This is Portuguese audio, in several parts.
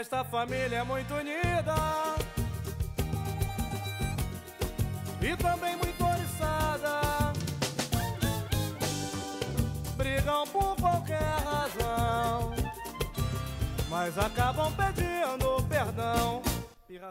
Esta família é muito unida e também muito oriçada. Brigam por qualquer razão, mas acabam pedindo perdão.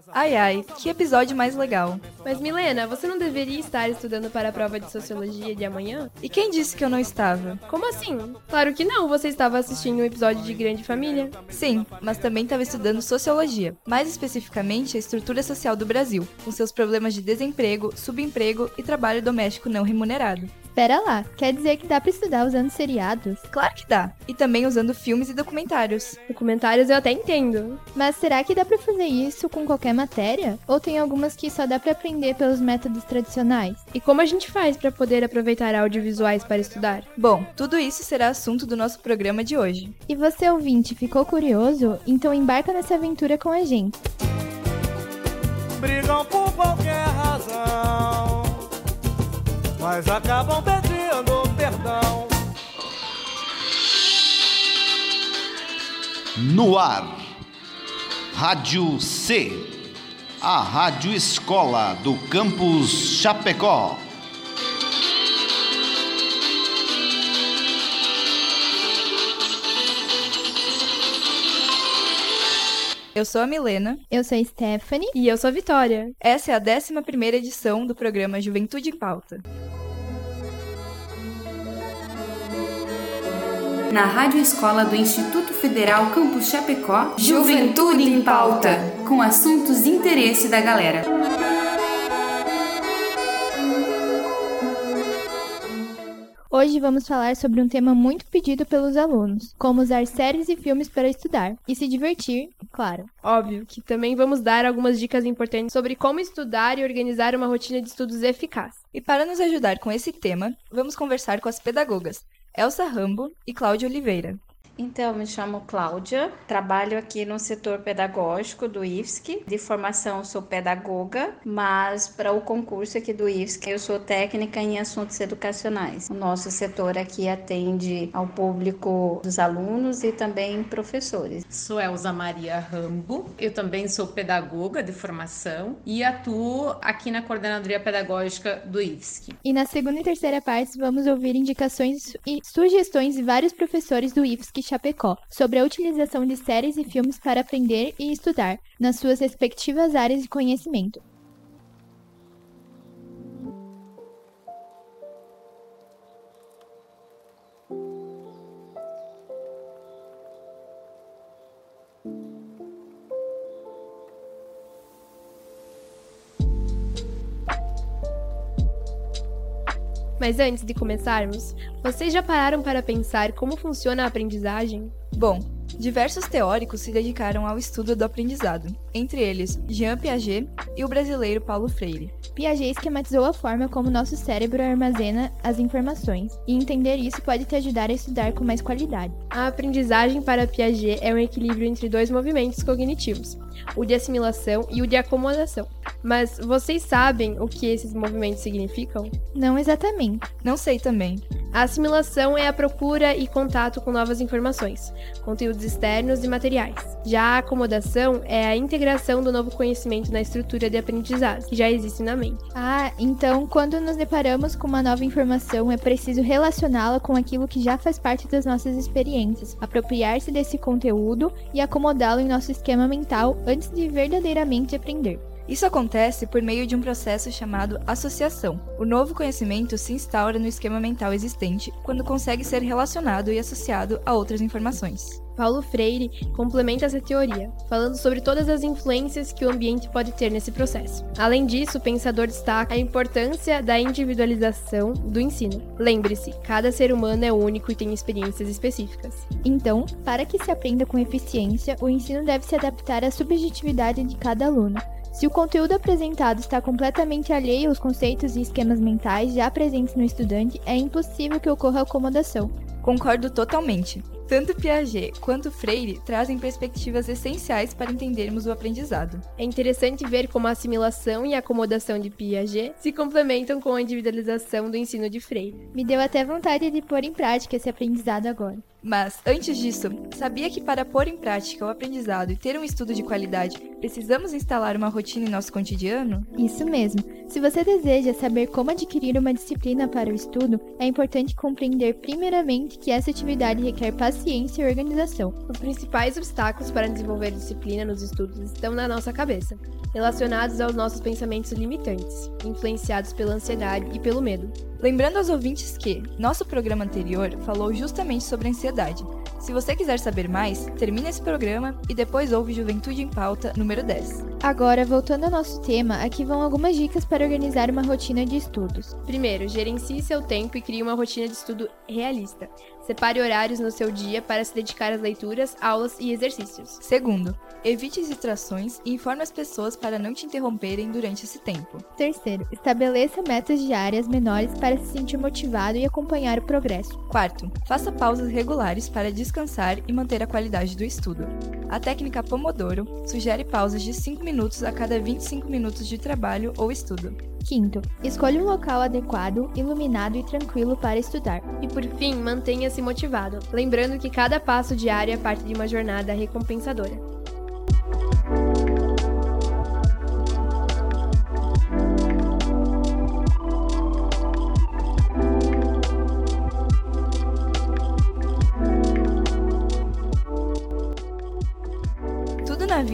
Ai ai, que episódio mais legal. Mas Milena, você não deveria estar estudando para a prova de sociologia de amanhã? E quem disse que eu não estava? Como assim? Claro que não, você estava assistindo um episódio de Grande Família. Sim, mas também estava estudando sociologia, mais especificamente a estrutura social do Brasil, com seus problemas de desemprego, subemprego e trabalho doméstico não remunerado. Pera lá, quer dizer que dá pra estudar usando seriados? Claro que dá. E também usando filmes e documentários. Documentários eu até entendo. Mas será que dá pra fazer isso com qualquer matéria? Ou tem algumas que só dá pra aprender pelos métodos tradicionais? E como a gente faz para poder aproveitar audiovisuais para estudar? Bom, tudo isso será assunto do nosso programa de hoje. E você ouvinte, ficou curioso? Então embarca nessa aventura com a gente. Brigam por qualquer razão, mas acabam pedindo perdão. No ar, Rádio C, a Rádio Escola do Campus Chapecó. Eu sou a Milena. Eu sou a Stephanie. E eu sou a Vitória. Essa é a 11ª edição do programa Juventude em Pauta. Na Rádio Escola do Instituto Federal Campus Chapecó, Juventude em Pauta, com assuntos de interesse da galera. Hoje vamos falar sobre um tema muito pedido pelos alunos, como usar séries e filmes para estudar e se divertir, claro. Óbvio que também vamos dar algumas dicas importantes sobre como estudar e organizar uma rotina de estudos eficaz. E para nos ajudar com esse tema, vamos conversar com as pedagogas Elsa Rambo e Cláudia Oliveira. Então, me chamo Cláudia, trabalho aqui no setor pedagógico do IFSC. De formação, sou pedagoga, mas para o concurso aqui do IFSC, eu sou técnica em assuntos educacionais. O nosso setor aqui atende ao público dos alunos e também professores. Sou Elza Maria Rambo, eu também sou pedagoga de formação e atuo aqui na Coordenadoria Pedagógica do IFSC. E na segunda e terceira partes vamos ouvir indicações e sugestões de vários professores do IFSC Chapecó sobre a utilização de séries e filmes para aprender e estudar nas suas respectivas áreas de conhecimento. Mas antes de começarmos, vocês já pararam para pensar como funciona a aprendizagem? Bom, diversos teóricos se dedicaram ao estudo do aprendizado, entre eles Jean Piaget e o brasileiro Paulo Freire. Piaget esquematizou a forma como nosso cérebro armazena as informações, e entender isso pode te ajudar a estudar com mais qualidade. A aprendizagem para Piaget é um equilíbrio entre dois movimentos cognitivos, o de assimilação e o de acomodação. Mas vocês sabem o que esses movimentos significam? Não exatamente. Não sei também. A assimilação é a procura e contato com novas informações, conteúdos externos e materiais. Já a acomodação é a integração do novo conhecimento na estrutura de aprendizagem que já existe na mente. Ah, então quando nos deparamos com uma nova informação, é preciso relacioná-la com aquilo que já faz parte das nossas experiências, apropriar-se desse conteúdo e acomodá-lo em nosso esquema mental antes de verdadeiramente aprender. Isso acontece por meio de um processo chamado associação. O novo conhecimento se instaura no esquema mental existente quando consegue ser relacionado e associado a outras informações. Paulo Freire complementa essa teoria, falando sobre todas as influências que o ambiente pode ter nesse processo. Além disso, o pensador destaca a importância da individualização do ensino. Lembre-se, cada ser humano é único e tem experiências específicas. Então, para que se aprenda com eficiência, o ensino deve se adaptar à subjetividade de cada aluno. Se o conteúdo apresentado está completamente alheio aos conceitos e esquemas mentais já presentes no estudante, é impossível que ocorra acomodação. Concordo totalmente. Tanto Piaget quanto Freire trazem perspectivas essenciais para entendermos o aprendizado. É interessante ver como a assimilação e a acomodação de Piaget se complementam com a individualização do ensino de Freire. Me deu até vontade de pôr em prática esse aprendizado agora. Mas, antes disso, sabia que para pôr em prática o aprendizado e ter um estudo de qualidade, precisamos instalar uma rotina em nosso cotidiano? Isso mesmo. Se você deseja saber como adquirir uma disciplina para o estudo, é importante compreender primeiramente que essa atividade requer paciência e organização. Os principais obstáculos para desenvolver disciplina nos estudos estão na nossa cabeça, relacionados aos nossos pensamentos limitantes, influenciados pela ansiedade e pelo medo. Lembrando aos ouvintes que nosso programa anterior falou justamente sobre ansiedade. Se você quiser saber mais, termine esse programa e depois ouve Juventude em Pauta número 10. Agora, voltando ao nosso tema, aqui vão algumas dicas para organizar uma rotina de estudos. Primeiro, gerencie seu tempo e crie uma rotina de estudo realista. Separe horários no seu dia para se dedicar às leituras, aulas e exercícios. Segundo, evite distrações e informe as pessoas para não te interromperem durante esse tempo. Terceiro, estabeleça metas diárias menores para se sentir motivado e acompanhar o progresso. Quarto, faça pausas regulares para descansar e manter a qualidade do estudo. A técnica Pomodoro sugere pausas de 5 minutos a cada 25 minutos de trabalho ou estudo. Quinto, escolha um local adequado, iluminado e tranquilo para estudar. E por fim, mantenha-se motivado, lembrando que cada passo diário é parte de uma jornada recompensadora.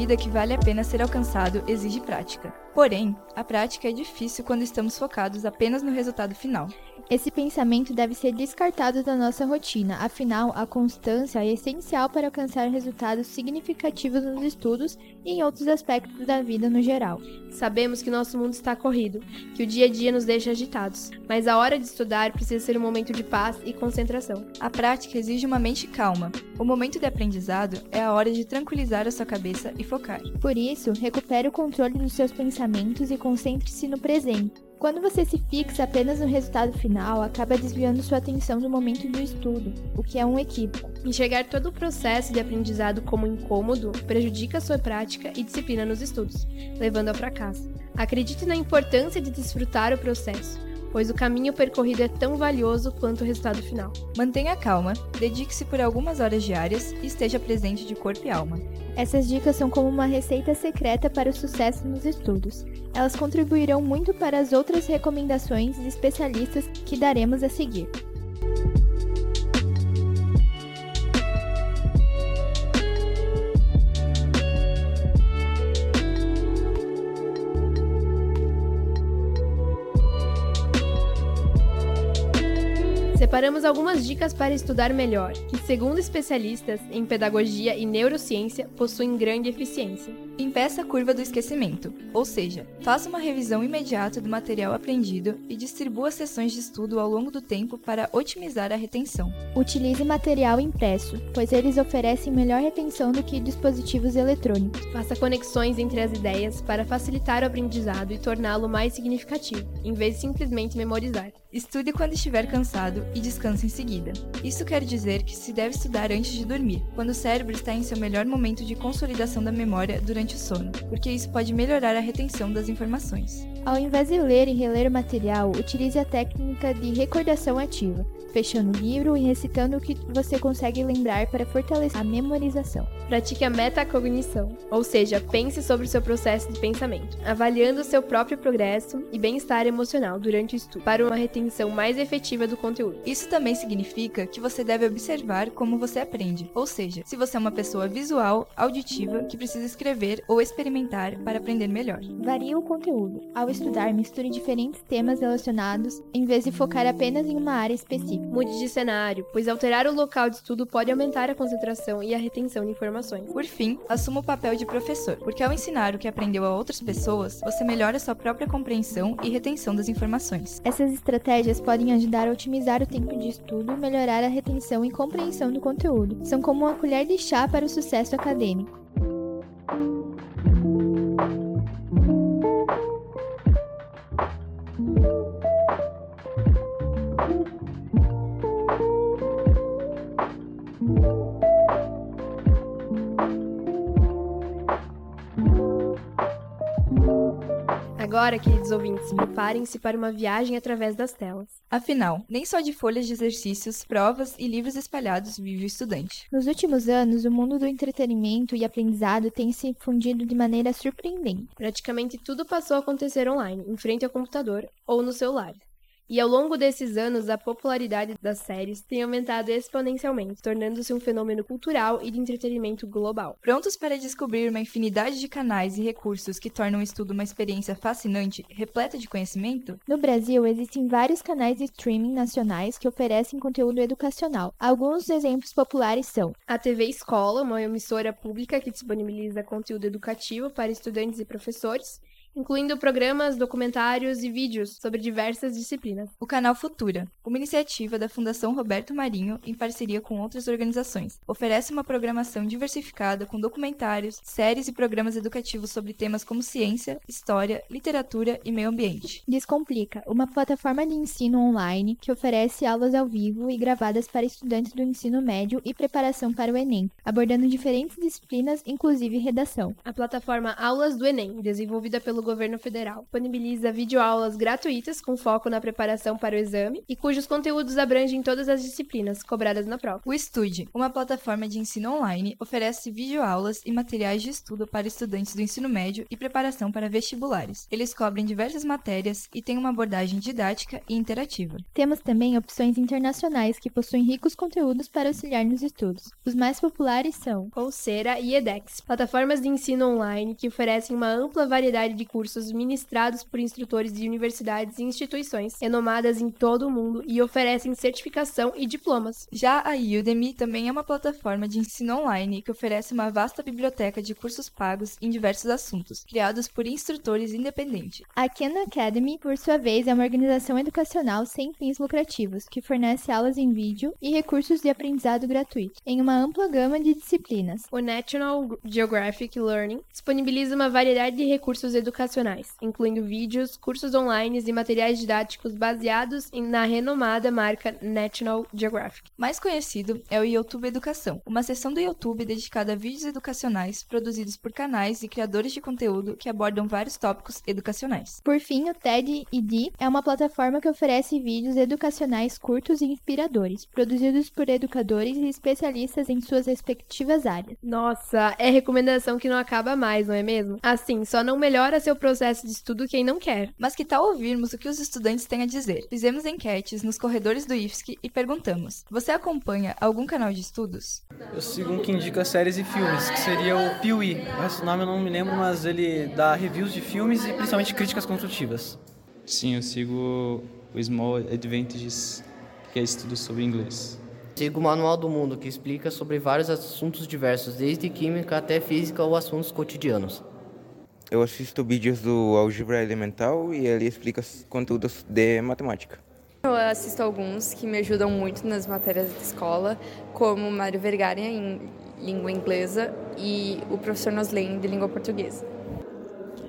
Tudo na vida que vale a pena ser alcançado exige prática. Porém, a prática é difícil quando estamos focados apenas no resultado final. Esse pensamento deve ser descartado da nossa rotina, afinal, a constância é essencial para alcançar resultados significativos nos estudos e em outros aspectos da vida no geral. Sabemos que nosso mundo está corrido, que o dia a dia nos deixa agitados, mas a hora de estudar precisa ser um momento de paz e concentração. A prática exige uma mente calma. O momento de aprendizado é a hora de tranquilizar a sua cabeça e focar. Por isso, recupere o controle dos seus pensamentos e concentre-se no presente. Quando você se fixa apenas no resultado final, acaba desviando sua atenção do momento do estudo, o que é um equívoco. Enxergar todo o processo de aprendizado como incômodo prejudica sua prática e disciplina nos estudos, levando ao fracasso. Acredite na importância de desfrutar o processo, pois o caminho percorrido é tão valioso quanto o resultado final. Mantenha calma, dedique-se por algumas horas diárias e esteja presente de corpo e alma. Essas dicas são como uma receita secreta para o sucesso nos estudos. Elas contribuirão muito para as outras recomendações de especialistas que daremos a seguir. Separamos algumas dicas para estudar melhor, que, segundo especialistas em pedagogia e neurociência, possuem grande eficiência. Impeça a curva do esquecimento, ou seja, faça uma revisão imediata do material aprendido e distribua sessões de estudo ao longo do tempo para otimizar a retenção. Utilize material impresso, pois eles oferecem melhor retenção do que dispositivos eletrônicos. Faça conexões entre as ideias para facilitar o aprendizado e torná-lo mais significativo, em vez de simplesmente memorizar. Estude quando estiver cansado e descanse em seguida. Isso quer dizer que se deve estudar antes de dormir, quando o cérebro está em seu melhor momento de consolidação da memória durante o sono, porque isso pode melhorar a retenção das informações. Ao invés de ler e reler o material, utilize a técnica de recordação ativa, fechando o livro e recitando o que você consegue lembrar para fortalecer a memorização. Pratique a metacognição, ou seja, pense sobre o seu processo de pensamento, avaliando o seu próprio progresso e bem-estar emocional durante o estudo, para uma retenção mais efetiva do conteúdo. Isso também significa que você deve observar como você aprende, ou seja, se você é uma pessoa visual, auditiva, que precisa escrever ou experimentar para aprender melhor. Varie o conteúdo. Ao estudar, misture diferentes temas relacionados, em vez de focar apenas em uma área específica. Mude de cenário, pois alterar o local de estudo pode aumentar a concentração e a retenção de informações. Por fim, assuma o papel de professor, porque ao ensinar o que aprendeu a outras pessoas, você melhora sua própria compreensão e retenção das informações. Essas estratégias podem ajudar a otimizar o tempo de estudo, melhorar a retenção e compreensão do conteúdo. São como uma colher de chá para o sucesso acadêmico. Agora, queridos ouvintes, preparem-se para uma viagem através das telas. Afinal, nem só de folhas de exercícios, provas e livros espalhados vive o estudante. Nos últimos anos, o mundo do entretenimento e aprendizado tem se fundido de maneira surpreendente. Praticamente tudo passou a acontecer online, em frente ao computador ou no celular. E ao longo desses anos, a popularidade das séries tem aumentado exponencialmente, tornando-se um fenômeno cultural e de entretenimento global. Prontos para descobrir uma infinidade de canais e recursos que tornam o estudo uma experiência fascinante, repleta de conhecimento? No Brasil, existem vários canais de streaming nacionais que oferecem conteúdo educacional. Alguns exemplos populares são a TV Escola, uma emissora pública que disponibiliza conteúdo educativo para estudantes e professores, incluindo programas, documentários e vídeos sobre diversas disciplinas. O canal Futura, uma iniciativa da Fundação Roberto Marinho em parceria com outras organizações, oferece uma programação diversificada com documentários, séries e programas educativos sobre temas como ciência, história, literatura e meio ambiente. Descomplica, uma plataforma de ensino online que oferece aulas ao vivo e gravadas para estudantes do ensino médio e preparação para o Enem, abordando diferentes disciplinas, inclusive redação. A plataforma Aulas do Enem, desenvolvida pelo governo federal. Disponibiliza videoaulas gratuitas com foco na preparação para o exame e cujos conteúdos abrangem todas as disciplinas cobradas na prova. O Estude, uma plataforma de ensino online, oferece videoaulas e materiais de estudo para estudantes do ensino médio e preparação para vestibulares. Eles cobrem diversas matérias e têm uma abordagem didática e interativa. Temos também opções internacionais que possuem ricos conteúdos para auxiliar nos estudos. Os mais populares são Coursera e edX, plataformas de ensino online que oferecem uma ampla variedade de cursos ministrados por instrutores de universidades e instituições renomadas em todo o mundo e oferecem certificação e diplomas. Já a Udemy também é uma plataforma de ensino online que oferece uma vasta biblioteca de cursos pagos em diversos assuntos, criados por instrutores independentes. A Khan Academy, por sua vez, é uma organização educacional sem fins lucrativos que fornece aulas em vídeo e recursos de aprendizado gratuito em uma ampla gama de disciplinas. O National Geographic Learning disponibiliza uma variedade de recursos educacionais educacionais, incluindo vídeos, cursos online e materiais didáticos baseados na renomada marca National Geographic. Mais conhecido é o YouTube Educação, uma seção do YouTube dedicada a vídeos educacionais produzidos por canais e criadores de conteúdo que abordam vários tópicos educacionais. Por fim, o TED-ED é uma plataforma que oferece vídeos educacionais curtos e inspiradores, produzidos por educadores e especialistas em suas respectivas áreas. Nossa, é recomendação que não acaba mais, não é mesmo? Assim, só não melhora seu seu processo de estudo quem não quer. Mas que tal ouvirmos o que os estudantes têm a dizer? Fizemos enquetes nos corredores do IFSC e perguntamos: Você acompanha algum canal de estudos? Eu sigo um que indica séries e filmes, que seria o Piuí. Esse nome eu não me lembro, mas ele dá reviews de filmes e principalmente críticas construtivas. Sim, eu sigo o Small Advantages, que é estudo sobre inglês. Sigo o Manual do Mundo, que explica sobre vários assuntos diversos, desde química até física ou assuntos cotidianos. Eu assisto vídeos do Álgebra Elemental e ele explica conteúdos de matemática. Eu assisto alguns que me ajudam muito nas matérias da escola, como Mário Vergara em língua inglesa e o professor Noslen de língua portuguesa.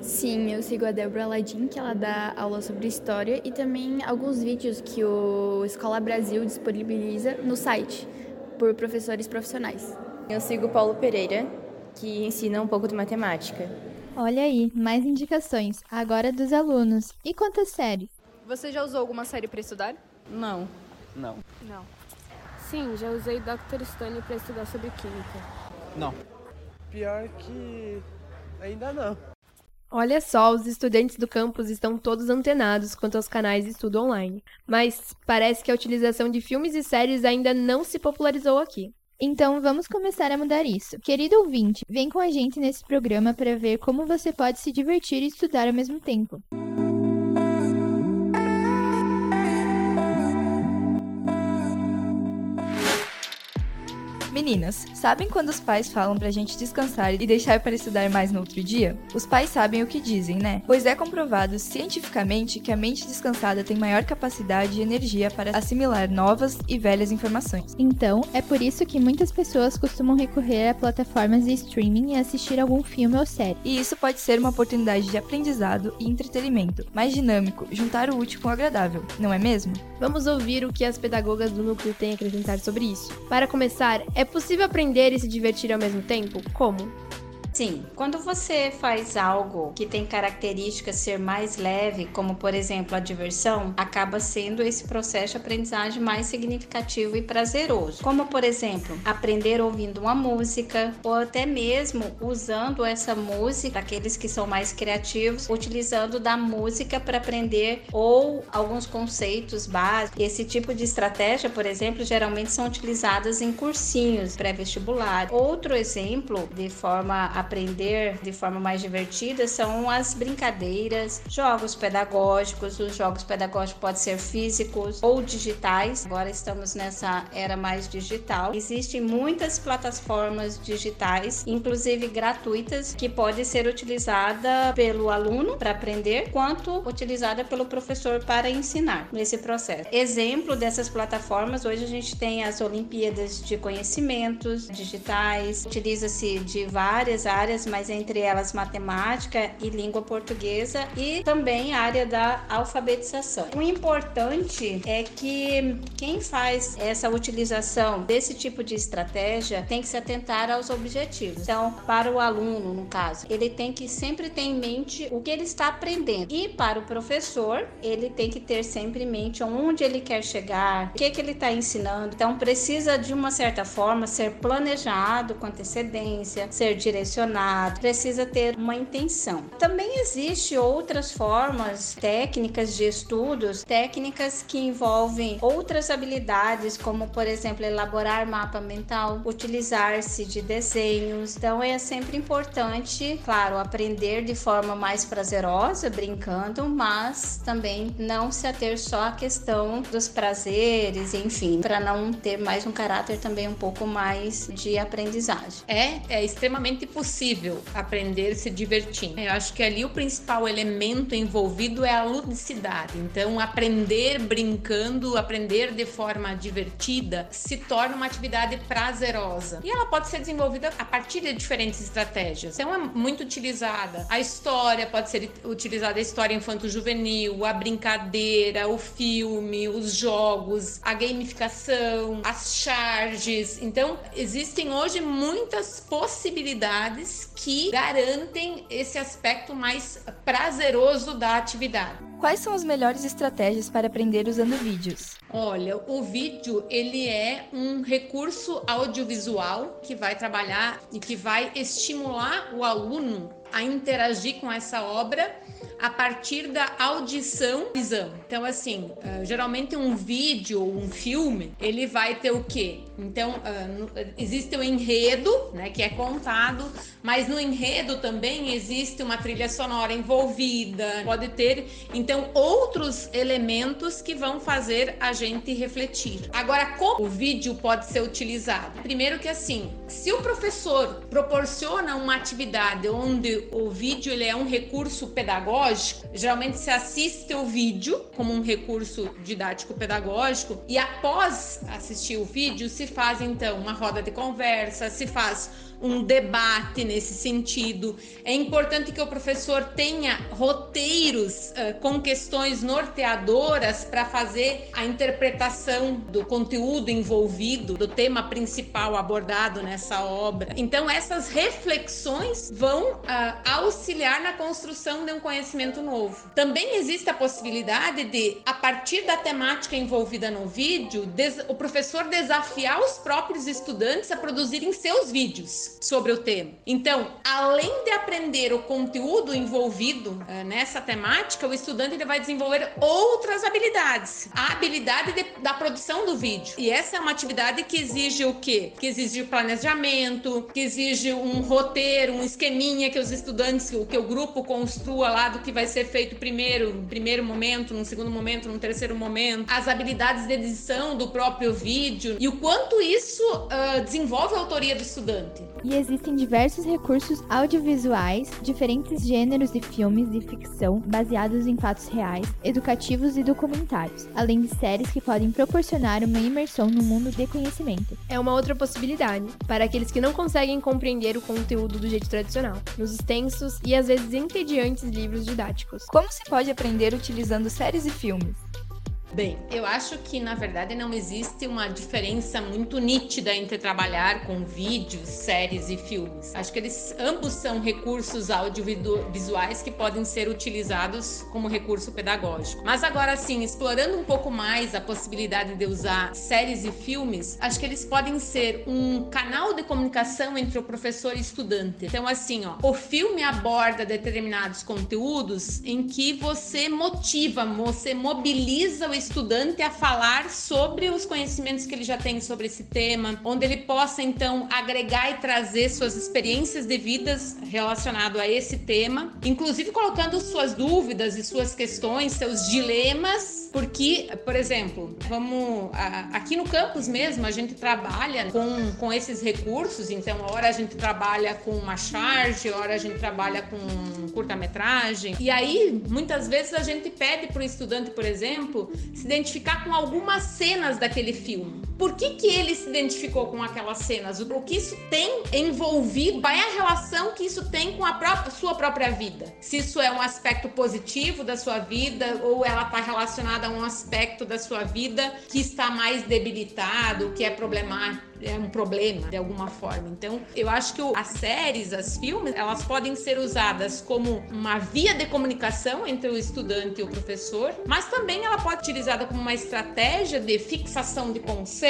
Sim, eu sigo a Débora Ladin, que ela dá aula sobre história e também alguns vídeos que o Escola Brasil disponibiliza no site por professores profissionais. Eu sigo o Paulo Pereira, que ensina um pouco de matemática. Olha aí, mais indicações, agora dos alunos. E quantas séries? Você já usou alguma série para estudar? Não. Não. Não. Sim, já usei Dr. Stone para estudar sobre química. Não. Pior que ainda não. Olha só, os estudantes do campus estão todos antenados quanto aos canais de estudo online. Mas parece que a utilização de filmes e séries ainda não se popularizou aqui. Então vamos começar a mudar isso. Querido ouvinte, vem com a gente nesse programa para ver como você pode se divertir e estudar ao mesmo tempo. Meninas, sabem quando os pais falam pra gente descansar e deixar para estudar mais no outro dia? Os pais sabem o que dizem, né? Pois é comprovado cientificamente que a mente descansada tem maior capacidade e energia para assimilar novas e velhas informações. Então, é por isso que muitas pessoas costumam recorrer a plataformas de streaming e assistir algum filme ou série. E isso pode ser uma oportunidade de aprendizado e entretenimento, mais dinâmico, juntar o útil com o agradável, não é mesmo? Vamos ouvir o que as pedagogas do núcleo têm a acrescentar sobre isso. Para começar, é possível aprender e se divertir ao mesmo tempo? Como? Sim, quando você faz algo que tem características ser mais leve, como por exemplo a diversão, acaba sendo esse processo de aprendizagem mais significativo e prazeroso. Como por exemplo, aprender ouvindo uma música ou até mesmo usando essa música, aqueles que são mais criativos, utilizando da música para aprender ou alguns conceitos básicos. Esse tipo de estratégia, por exemplo, geralmente são utilizadas em cursinhos pré-vestibular. Outro exemplo de forma aprender de forma mais divertida são as brincadeiras, jogos pedagógicos. Os jogos pedagógicos podem ser físicos ou digitais. Agora estamos nessa era mais digital. Existem muitas plataformas digitais, inclusive gratuitas, que podem ser utilizadas pelo aluno para aprender, quanto utilizada pelo professor para ensinar nesse processo. Exemplo dessas plataformas, hoje a gente tem as Olimpíadas de Conhecimentos Digitais, utiliza-se de várias áreas, mas entre elas matemática e língua portuguesa e também a área da alfabetização. O importante é que quem faz essa utilização desse tipo de estratégia tem que se atentar aos objetivos. Então, para o aluno, no caso, ele tem que sempre ter em mente o que ele está aprendendo. E para o professor, ele tem que ter sempre em mente onde ele quer chegar, o que, que ele está ensinando. Então, precisa de uma certa forma ser planejado com antecedência, ser direcionado, precisa ter uma intenção. Também existe outras formas técnicas de estudos, técnicas que envolvem outras habilidades, como por exemplo elaborar mapa mental, utilizar-se de desenhos. Então é sempre importante, claro, aprender de forma mais prazerosa, brincando, mas também não se ater só à questão dos prazeres, enfim, para não ter mais um caráter também um pouco mais de aprendizagem. É, é extremamente possível aprender se divertindo. Eu acho que ali o principal elemento envolvido é a ludicidade. Então, aprender brincando, aprender de forma divertida, se torna uma atividade prazerosa. E ela pode ser desenvolvida a partir de diferentes estratégias. Então, é muito utilizada. A história pode ser utilizada a história infanto-juvenil, a brincadeira, o filme, os jogos, a gamificação, as charges. Então, existem hoje muitas possibilidades que garantem esse aspecto mais prazeroso da atividade. Quais são as melhores estratégias para aprender usando vídeos? Olha, o vídeo ele é um recurso audiovisual que vai trabalhar e que vai estimular o aluno a interagir com essa obra a partir da audição visão. Então, assim, uh, geralmente um vídeo ou um filme, ele vai ter o quê? Então, uh, existe o enredo, né, que é contado, mas no enredo também existe uma trilha sonora envolvida, pode ter, então, outros elementos que vão fazer a gente refletir. Agora, como o vídeo pode ser utilizado? Primeiro que assim, se o professor proporciona uma atividade onde o vídeo ele é um recurso pedagógico, geralmente se assiste o vídeo como um recurso didático pedagógico e após assistir o vídeo se faz então uma roda de conversa, se faz um debate nesse sentido. É importante que o professor tenha roteiros uh, com questões norteadoras para fazer a interpretação do conteúdo envolvido, do tema principal abordado nessa obra. Então, essas reflexões vão uh, auxiliar na construção de um conhecimento novo. Também existe a possibilidade de, a partir da temática envolvida no vídeo, o professor desafiar os próprios estudantes a produzirem seus vídeos sobre o tema. Então, além de aprender o conteúdo envolvido uh, nessa temática, o estudante ele vai desenvolver outras habilidades. A habilidade de, da produção do vídeo. E essa é uma atividade que exige o quê? Que exige planejamento, que exige um roteiro, um esqueminha que os estudantes, que o grupo construa lá do que vai ser feito primeiro, no primeiro momento, no segundo momento, no terceiro momento, as habilidades de edição do próprio vídeo e o quanto isso uh, desenvolve a autoria do estudante e existem diversos recursos audiovisuais, diferentes gêneros de filmes de ficção baseados em fatos reais, educativos e documentários, além de séries que podem proporcionar uma imersão no mundo de conhecimento. É uma outra possibilidade para aqueles que não conseguem compreender o conteúdo do jeito tradicional, nos extensos e às vezes entediantes livros didáticos. Como se pode aprender utilizando séries e filmes? Bem, eu acho que na verdade não existe uma diferença muito nítida entre trabalhar com vídeos, séries e filmes. Acho que eles ambos são recursos audiovisuais que podem ser utilizados como recurso pedagógico. Mas agora sim, explorando um pouco mais a possibilidade de usar séries e filmes, acho que eles podem ser um canal de comunicação entre o professor e estudante. Então assim, ó, o filme aborda determinados conteúdos em que você motiva, você mobiliza o estudante a falar sobre os conhecimentos que ele já tem sobre esse tema, onde ele possa então agregar e trazer suas experiências de vidas relacionado a esse tema, inclusive colocando suas dúvidas e suas questões, seus dilemas porque, por exemplo, vamos aqui no campus mesmo a gente trabalha com, com esses recursos, então hora a gente trabalha com uma charge, hora a gente trabalha com curta-metragem. E aí, muitas vezes a gente pede para o estudante, por exemplo, se identificar com algumas cenas daquele filme. Por que, que ele se identificou com aquelas cenas? O que isso tem envolvido? Qual é a relação que isso tem com a própria, sua própria vida? Se isso é um aspecto positivo da sua vida ou ela está relacionada a um aspecto da sua vida que está mais debilitado, que é problemático é um problema de alguma forma. Então, eu acho que as séries, as filmes, elas podem ser usadas como uma via de comunicação entre o estudante e o professor, mas também ela pode ser utilizada como uma estratégia de fixação de conceitos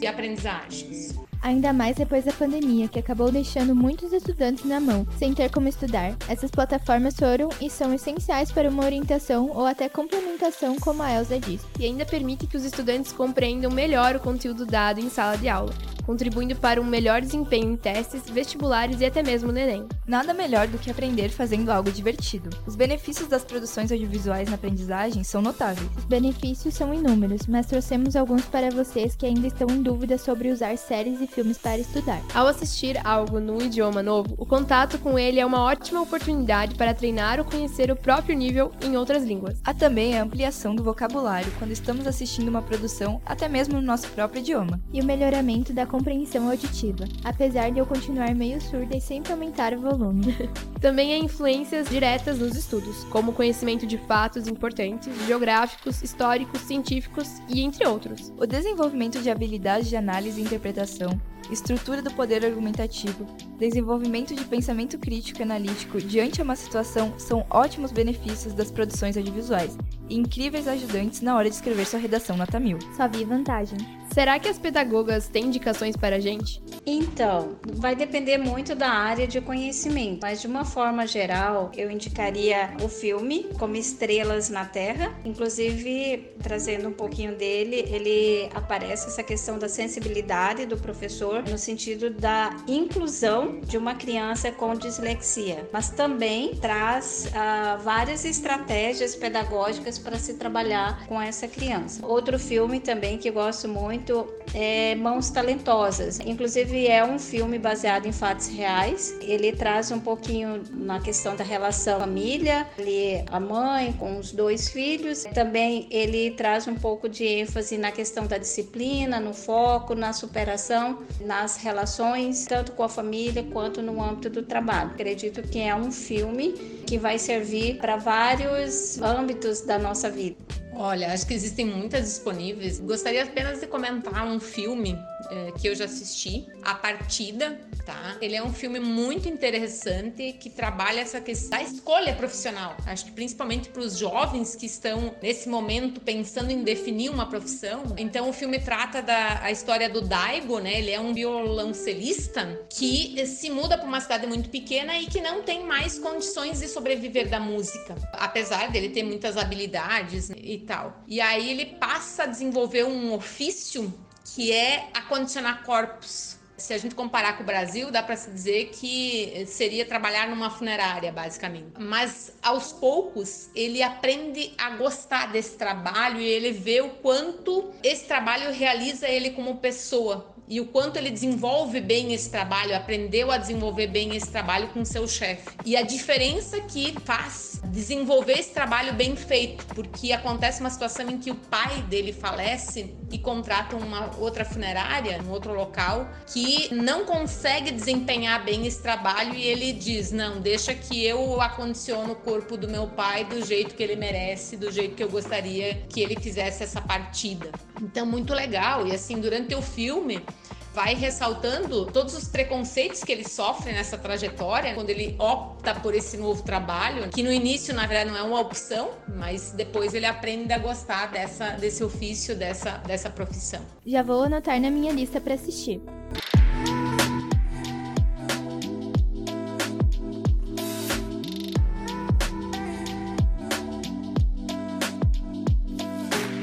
e aprendizagens ainda mais depois da pandemia, que acabou deixando muitos estudantes na mão, sem ter como estudar. Essas plataformas foram e são essenciais para uma orientação ou até complementação, como a Elsa disse. E ainda permite que os estudantes compreendam melhor o conteúdo dado em sala de aula contribuindo para um melhor desempenho em testes, vestibulares e até mesmo no Enem. Nada melhor do que aprender fazendo algo divertido. Os benefícios das produções audiovisuais na aprendizagem são notáveis. Os benefícios são inúmeros, mas trouxemos alguns para vocês que ainda estão em dúvida sobre usar séries e filmes para estudar. Ao assistir algo num idioma novo, o contato com ele é uma ótima oportunidade para treinar ou conhecer o próprio nível em outras línguas. Há também a ampliação do vocabulário quando estamos assistindo uma produção, até mesmo no nosso próprio idioma. E o melhoramento da compreensão auditiva, apesar de eu continuar meio surda e sempre aumentar o volume. Também há influências diretas nos estudos, como o conhecimento de fatos importantes, geográficos, históricos, científicos e entre outros. O desenvolvimento de habilidades de análise e interpretação, estrutura do poder argumentativo, desenvolvimento de pensamento crítico e analítico diante de uma situação são ótimos benefícios das produções audiovisuais e incríveis ajudantes na hora de escrever sua redação nota mil. Só vi vantagem. Será que as pedagogas têm indicações para a gente? Então, vai depender muito da área de conhecimento, mas de uma forma geral, eu indicaria o filme como Estrelas na Terra. Inclusive, trazendo um pouquinho dele, ele aparece essa questão da sensibilidade do professor no sentido da inclusão de uma criança com dislexia, mas também traz uh, várias estratégias pedagógicas para se trabalhar com essa criança. Outro filme também que gosto muito é, Mãos Talentosas. Inclusive, é um filme baseado em fatos reais. Ele traz um pouquinho na questão da relação família, ali a mãe com os dois filhos. Também ele traz um pouco de ênfase na questão da disciplina, no foco, na superação, nas relações, tanto com a família quanto no âmbito do trabalho. Acredito que é um filme que vai servir para vários âmbitos da nossa vida. Olha, acho que existem muitas disponíveis. Gostaria apenas de comentar um filme é, que eu já assisti, A Partida, tá? Ele é um filme muito interessante que trabalha essa questão da escolha profissional. Acho que principalmente para os jovens que estão nesse momento pensando em definir uma profissão. Então o filme trata da a história do Daigo, né? Ele é um violoncelista que se muda para uma cidade muito pequena e que não tem mais condições de sobreviver da música, apesar dele ter muitas habilidades e E aí ele passa a desenvolver um ofício que é acondicionar corpos. Se a gente comparar com o Brasil, dá para se dizer que seria trabalhar numa funerária, basicamente. Mas aos poucos ele aprende a gostar desse trabalho e ele vê o quanto esse trabalho realiza ele como pessoa e o quanto ele desenvolve bem esse trabalho, aprendeu a desenvolver bem esse trabalho com seu chefe. E a diferença que faz desenvolver esse trabalho bem feito, porque acontece uma situação em que o pai dele falece e contrata uma outra funerária, um outro local, que não consegue desempenhar bem esse trabalho e ele diz: Não, deixa que eu acondiciono o corpo do meu pai do jeito que ele merece, do jeito que eu gostaria que ele fizesse essa partida. Então, muito legal. E assim, durante o filme, vai ressaltando todos os preconceitos que ele sofre nessa trajetória, quando ele opta por esse novo trabalho, que no início, na verdade, não é uma opção, mas depois ele aprende a gostar dessa, desse ofício, dessa, dessa profissão. Já vou anotar na minha lista para assistir.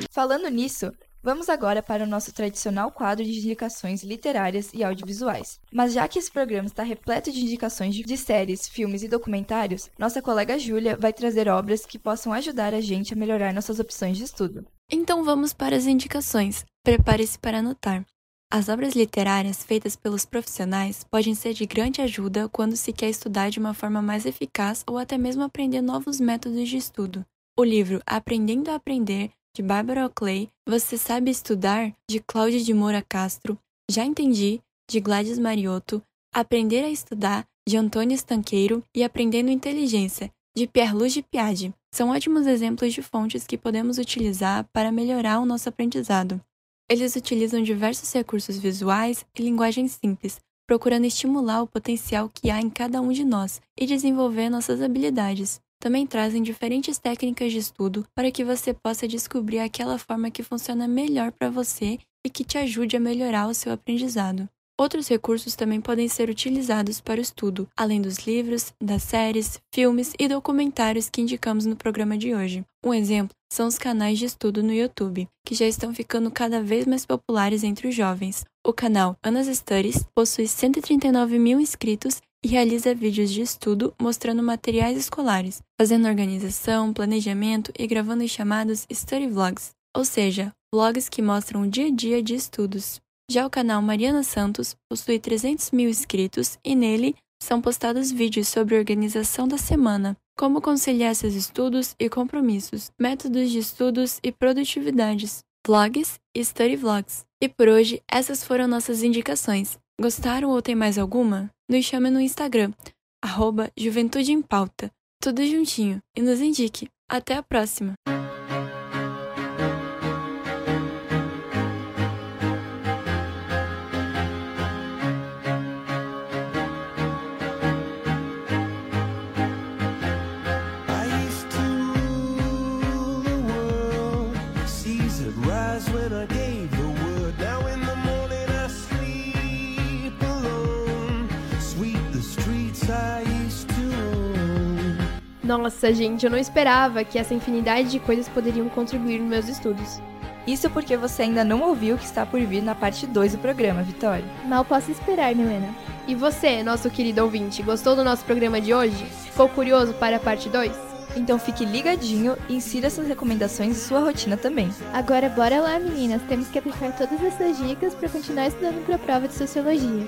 Falando nisso, vamos agora para o nosso tradicional quadro de indicações literárias e audiovisuais. Mas já que esse programa está repleto de indicações de séries, filmes e documentários, nossa colega Júlia vai trazer obras que possam ajudar a gente a melhorar nossas opções de estudo. Então vamos para as indicações. Prepare-se para anotar. As obras literárias feitas pelos profissionais podem ser de grande ajuda quando se quer estudar de uma forma mais eficaz ou até mesmo aprender novos métodos de estudo. O livro Aprendendo a Aprender de Bárbara Oakley, Você Sabe Estudar, de Cláudia de Moura Castro, Já Entendi, de Gladys Mariotto, Aprender a Estudar, de Antônio Estanqueiro e Aprendendo Inteligência, de Pierluigi Piaggi. São ótimos exemplos de fontes que podemos utilizar para melhorar o nosso aprendizado. Eles utilizam diversos recursos visuais e linguagem simples, procurando estimular o potencial que há em cada um de nós e desenvolver nossas habilidades também trazem diferentes técnicas de estudo para que você possa descobrir aquela forma que funciona melhor para você e que te ajude a melhorar o seu aprendizado. Outros recursos também podem ser utilizados para o estudo, além dos livros, das séries, filmes e documentários que indicamos no programa de hoje. Um exemplo são os canais de estudo no YouTube, que já estão ficando cada vez mais populares entre os jovens. O canal Anas Studies possui 139 mil inscritos e realiza vídeos de estudo mostrando materiais escolares, fazendo organização, planejamento e gravando os chamados study vlogs, ou seja, vlogs que mostram o dia a dia de estudos. Já o canal Mariana Santos possui 300 mil inscritos e nele são postados vídeos sobre organização da semana, como conciliar seus estudos e compromissos, métodos de estudos e produtividades, vlogs e study vlogs. E por hoje, essas foram nossas indicações. Gostaram ou tem mais alguma? Nos chame no Instagram, arroba Juventude em Pauta, tudo juntinho, e nos indique. Até a próxima! Nossa, gente, eu não esperava que essa infinidade de coisas poderiam contribuir nos meus estudos. Isso porque você ainda não ouviu o que está por vir na parte 2 do programa, Vitória. Mal posso esperar, Milena. E você, nosso querido ouvinte, gostou do nosso programa de hoje? Ficou curioso para a parte 2? Então fique ligadinho e insira suas recomendações em sua rotina também. Agora bora lá, meninas. Temos que aplicar todas essas dicas para continuar estudando para a prova de sociologia.